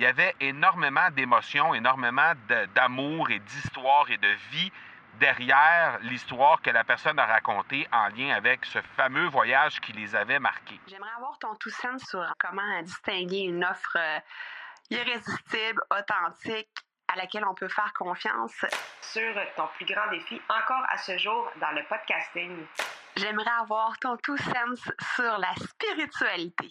il y avait énormément d'émotions, énormément d'amour et d'histoire et de vie derrière l'histoire que la personne a racontée en lien avec ce fameux voyage qui les avait marqués. J'aimerais avoir ton tout sens sur comment distinguer une offre euh, irrésistible, authentique, à laquelle on peut faire confiance. Sur ton plus grand défi encore à ce jour dans le podcasting. J'aimerais avoir ton tout sens sur la spiritualité.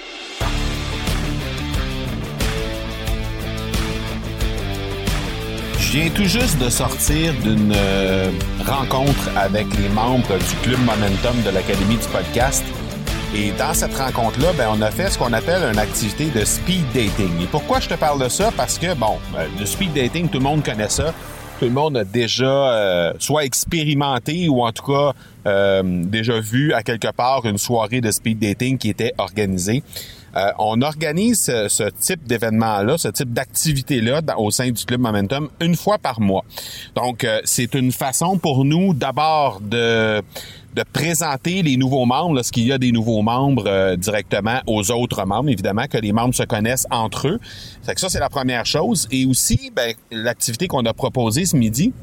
Je viens tout juste de sortir d'une euh, rencontre avec les membres du Club Momentum de l'Académie du podcast. Et dans cette rencontre-là, ben, on a fait ce qu'on appelle une activité de speed dating. Et pourquoi je te parle de ça? Parce que, bon, euh, le speed dating, tout le monde connaît ça. Tout le monde a déjà euh, soit expérimenté ou en tout cas déjà vu à quelque part une soirée de speed dating qui était organisée. Euh, on organise ce, type d'événement-là, ce type d'activité-là au sein du Club Momentum une fois par mois. Donc, euh, c'est une façon pour nous d'abord de de présenter les nouveaux membres lorsqu'il y a des nouveaux membres euh, directement aux autres membres, évidemment, que les membres se connaissent entre eux. Fait que ça, c'est la première chose. Et aussi, ben, l'activité qu'on a proposée ce midi,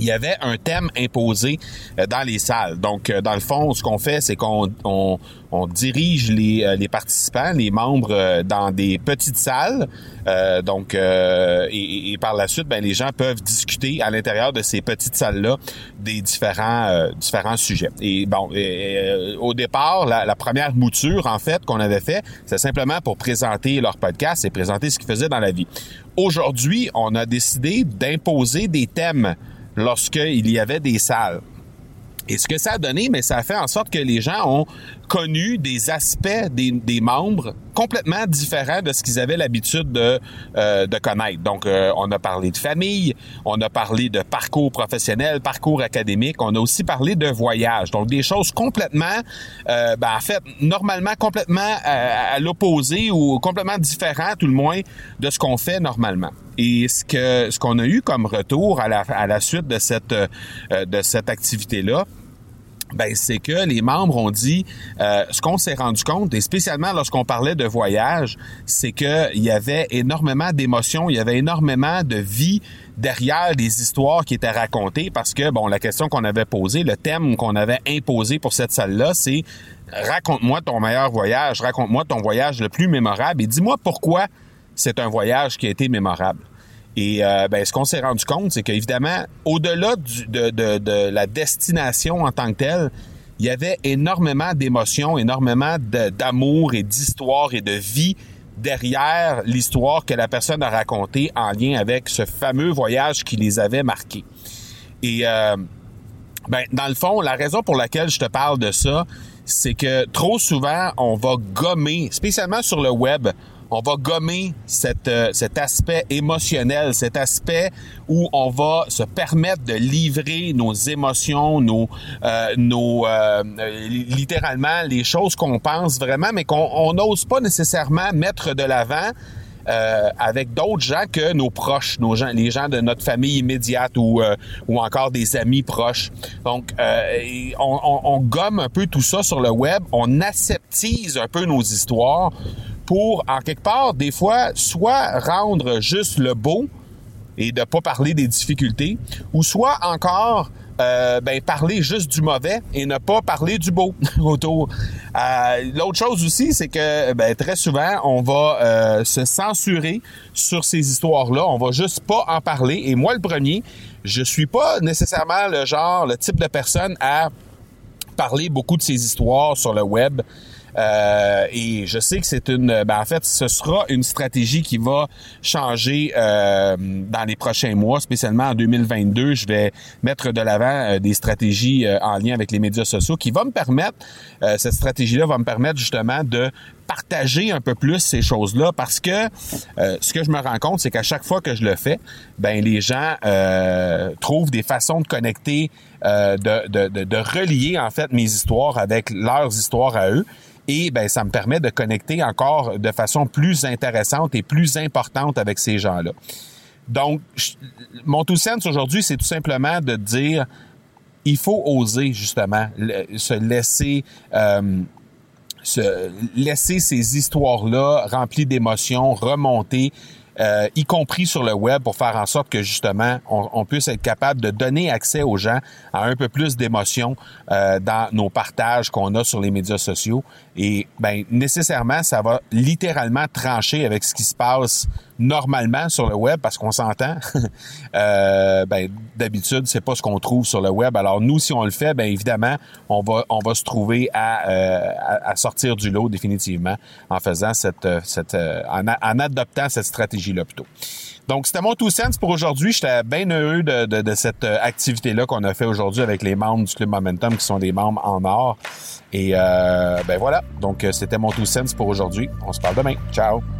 il y avait un thème imposé euh, dans les salles. Donc, euh, dans le fond, ce qu'on fait, c'est qu'on on, dirige les, euh, les, participants, les membres, dans des petites salles. donc, et, par la suite, ben, les gens peuvent discuter à l'intérieur de ces petites salles-là des différents différents sujets. Et bon, au départ, la, la, première mouture, en fait, qu'on avait fait, c'est simplement pour présenter leur podcast et présenter ce qu'ils faisaient dans la vie. Aujourd'hui, on a décidé d'imposer des thèmes lorsqu'il y avait des salles. Et ce que ça a donné, mais ça a fait en sorte que les gens ont connu des aspects des, membres complètement différents de ce qu'ils avaient l'habitude de, euh, connaître. Donc, euh, on a parlé de famille, on a parlé de parcours professionnel, parcours académique, on a aussi parlé de voyage. Donc, des choses complètement, euh, ben, en fait, normalement complètement à, l'opposé ou complètement différentes, tout le moins, de ce qu'on fait normalement. Et ce que ce qu'on a eu comme retour à la, à la suite de cette de cette activité là, ben c'est que les membres ont dit euh, ce qu'on s'est rendu compte et spécialement lorsqu'on parlait de voyage, c'est que il y avait énormément d'émotions, il y avait énormément de vie derrière les histoires qui étaient racontées parce que bon la question qu'on avait posée, le thème qu'on avait imposé pour cette salle-là, c'est raconte-moi ton meilleur voyage, raconte-moi ton voyage le plus mémorable et dis-moi pourquoi c'est un voyage qui a été mémorable. Et euh, ben, ce qu'on s'est rendu compte, c'est qu'évidemment, au-delà de, la destination en tant que telle, il y avait énormément d'émotions, énormément d'amour et d'histoire et de vie derrière l'histoire que la personne a racontée en lien avec ce fameux voyage qui les avait marqués. Et euh, ben, dans le fond, la raison pour laquelle je te parle de ça, c'est que trop souvent, on va gommer, spécialement sur le web, on va gommer euh, cet aspect émotionnel, cet aspect où on va se permettre de livrer nos émotions, nos, euh, nos euh, littéralement les choses qu'on pense vraiment, mais qu'on n'ose pas nécessairement mettre de l'avant. avec d'autres gens que nos proches, nos gens, les gens de notre famille immédiate ou ou encore des amis proches. Donc, on, on, on, gomme un peu tout ça sur le web, on aseptise un peu nos histoires pour, en quelque part, des fois, soit rendre juste le beau et de pas parler des difficultés, ou soit encore euh, ben, parler juste du mauvais et ne pas parler du beau autour. Euh, L'autre chose aussi, c'est que ben, très souvent, on va euh, se censurer sur ces histoires-là. On va juste pas en parler. Et moi, le premier, je suis pas nécessairement le genre, le type de personne à parler beaucoup de ces histoires sur le web. Euh, et je sais que c'est une, ben en fait, ce sera une stratégie qui va changer euh, dans les prochains mois, spécialement en 2022. Je vais mettre de l'avant euh, des stratégies en lien avec les médias sociaux qui vont me permettre, cette stratégie-là va me permettre justement de partager un peu plus ces choses-là parce que ce que je me rends compte, c'est qu'à chaque fois que je le fais, ben les gens trouvent des façons de connecter, de, de, de, de, relier en fait mes histoires avec leurs histoires à eux et ben ça me permet de connecter encore de façon plus intéressante et plus importante avec ces gens-là. Donc, mon tout sens aujourd'hui, c'est tout simplement de dire, il faut oser justement se laisser euh, se laisser ces histoires-là remplies d'émotions remonter euh, y compris sur le web, pour faire en sorte que justement on, puisse être capable de donner accès aux gens à un peu plus d'émotion euh, dans nos partages qu'on a sur les médias sociaux. Et ben nécessairement, ça va littéralement trancher avec ce qui se passe normalement sur le web parce qu'on s'entend. euh, ben, d'habitude, c'est pas ce qu'on trouve sur le web. Alors nous, si on le fait, ben évidemment, on va on va se trouver à, euh, à, sortir du lot définitivement en faisant cette cette euh, en, en adoptant cette stratégie là plutôt. Donc, c'était mon tout sens pour aujourd'hui. J'étais bien heureux de, de, de cette euh, activité-là qu'on a fait aujourd'hui avec les membres du Club Momentum qui sont des membres en or. Et euh, ben voilà. Donc, c'était mon tout sens pour aujourd'hui. On se parle demain. Ciao!